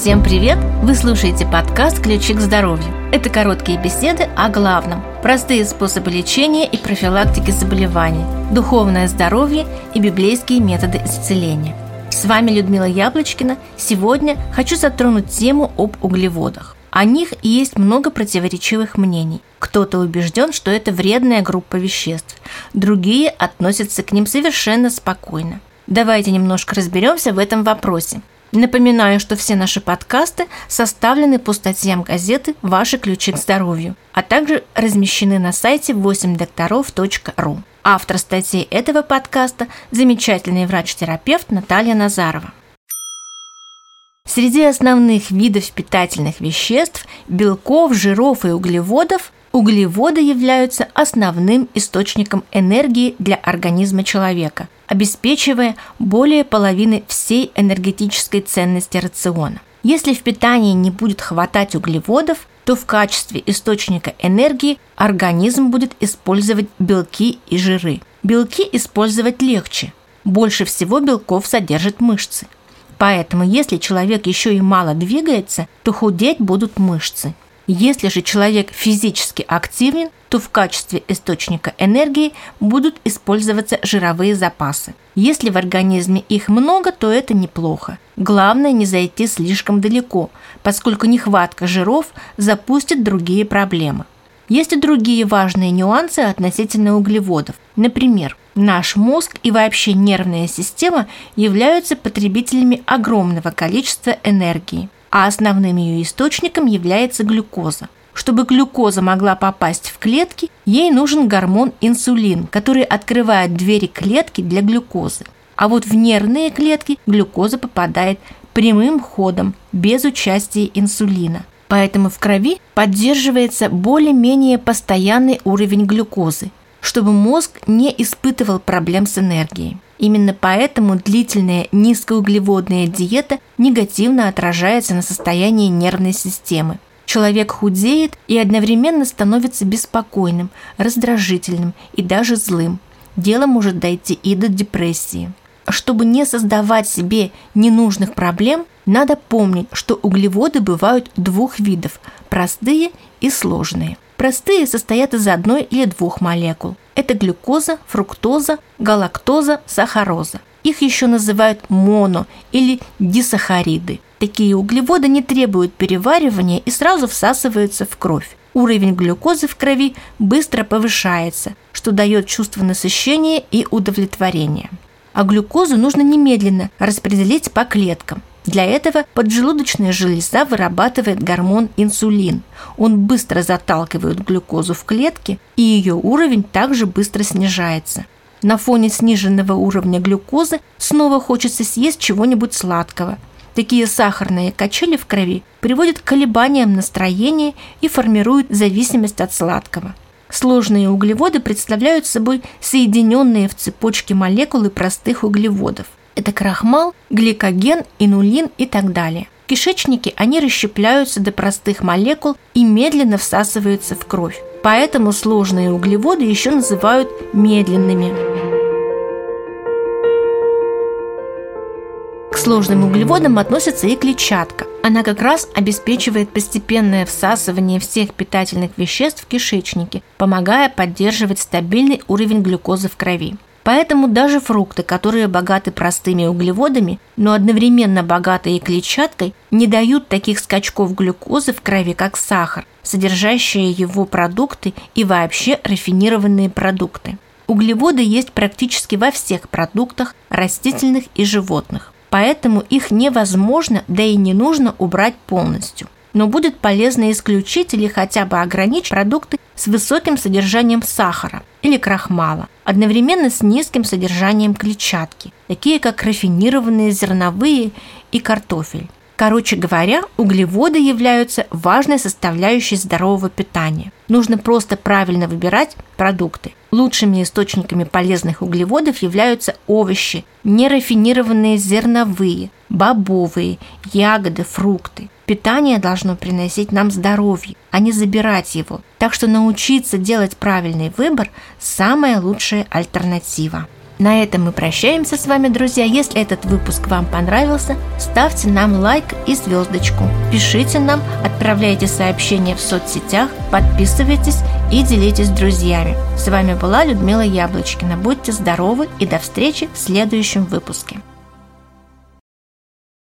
Всем привет! Вы слушаете подкаст «Ключи к здоровью». Это короткие беседы о главном, простые способы лечения и профилактики заболеваний, духовное здоровье и библейские методы исцеления. С вами Людмила Яблочкина. Сегодня хочу затронуть тему об углеводах. О них есть много противоречивых мнений. Кто-то убежден, что это вредная группа веществ, другие относятся к ним совершенно спокойно. Давайте немножко разберемся в этом вопросе. Напоминаю, что все наши подкасты составлены по статьям газеты «Ваши ключи к здоровью», а также размещены на сайте 8докторов.ру. Автор статьи этого подкаста – замечательный врач-терапевт Наталья Назарова. Среди основных видов питательных веществ – белков, жиров и углеводов – углеводы являются основным источником энергии для организма человека – обеспечивая более половины всей энергетической ценности рациона. Если в питании не будет хватать углеводов, то в качестве источника энергии организм будет использовать белки и жиры. Белки использовать легче. Больше всего белков содержат мышцы. Поэтому если человек еще и мало двигается, то худеть будут мышцы. Если же человек физически активен, то в качестве источника энергии будут использоваться жировые запасы. Если в организме их много, то это неплохо. Главное не зайти слишком далеко, поскольку нехватка жиров запустит другие проблемы. Есть и другие важные нюансы относительно углеводов. Например, наш мозг и вообще нервная система являются потребителями огромного количества энергии а основным ее источником является глюкоза. Чтобы глюкоза могла попасть в клетки, ей нужен гормон инсулин, который открывает двери клетки для глюкозы. А вот в нервные клетки глюкоза попадает прямым ходом, без участия инсулина. Поэтому в крови поддерживается более-менее постоянный уровень глюкозы, чтобы мозг не испытывал проблем с энергией. Именно поэтому длительная низкоуглеводная диета негативно отражается на состоянии нервной системы. Человек худеет и одновременно становится беспокойным, раздражительным и даже злым. Дело может дойти и до депрессии. Чтобы не создавать себе ненужных проблем, надо помнить, что углеводы бывают двух видов – простые и сложные. Простые состоят из одной или двух молекул. Это глюкоза, фруктоза, галактоза, сахароза. Их еще называют моно или дисахариды. Такие углеводы не требуют переваривания и сразу всасываются в кровь. Уровень глюкозы в крови быстро повышается, что дает чувство насыщения и удовлетворения. А глюкозу нужно немедленно распределить по клеткам. Для этого поджелудочная железа вырабатывает гормон инсулин. Он быстро заталкивает глюкозу в клетки, и ее уровень также быстро снижается. На фоне сниженного уровня глюкозы снова хочется съесть чего-нибудь сладкого. Такие сахарные качели в крови приводят к колебаниям настроения и формируют зависимость от сладкого. Сложные углеводы представляют собой соединенные в цепочке молекулы простых углеводов. Это крахмал, гликоген, инулин и так далее. В кишечнике они расщепляются до простых молекул и медленно всасываются в кровь. Поэтому сложные углеводы еще называют медленными. К сложным углеводам относится и клетчатка. Она как раз обеспечивает постепенное всасывание всех питательных веществ в кишечнике, помогая поддерживать стабильный уровень глюкозы в крови. Поэтому даже фрукты, которые богаты простыми углеводами, но одновременно богатые клетчаткой, не дают таких скачков глюкозы в крови, как сахар, содержащие его продукты и вообще рафинированные продукты. Углеводы есть практически во всех продуктах растительных и животных, поэтому их невозможно, да и не нужно убрать полностью – но будет полезно исключить или хотя бы ограничить продукты с высоким содержанием сахара или крахмала, одновременно с низким содержанием клетчатки, такие как рафинированные зерновые и картофель. Короче говоря, углеводы являются важной составляющей здорового питания. Нужно просто правильно выбирать продукты. Лучшими источниками полезных углеводов являются овощи, нерафинированные зерновые, бобовые, ягоды, фрукты. Питание должно приносить нам здоровье, а не забирать его. Так что научиться делать правильный выбор – самая лучшая альтернатива. На этом мы прощаемся с вами, друзья. Если этот выпуск вам понравился, ставьте нам лайк и звездочку. Пишите нам, отправляйте сообщения в соцсетях, подписывайтесь и делитесь с друзьями. С вами была Людмила Яблочкина. Будьте здоровы и до встречи в следующем выпуске.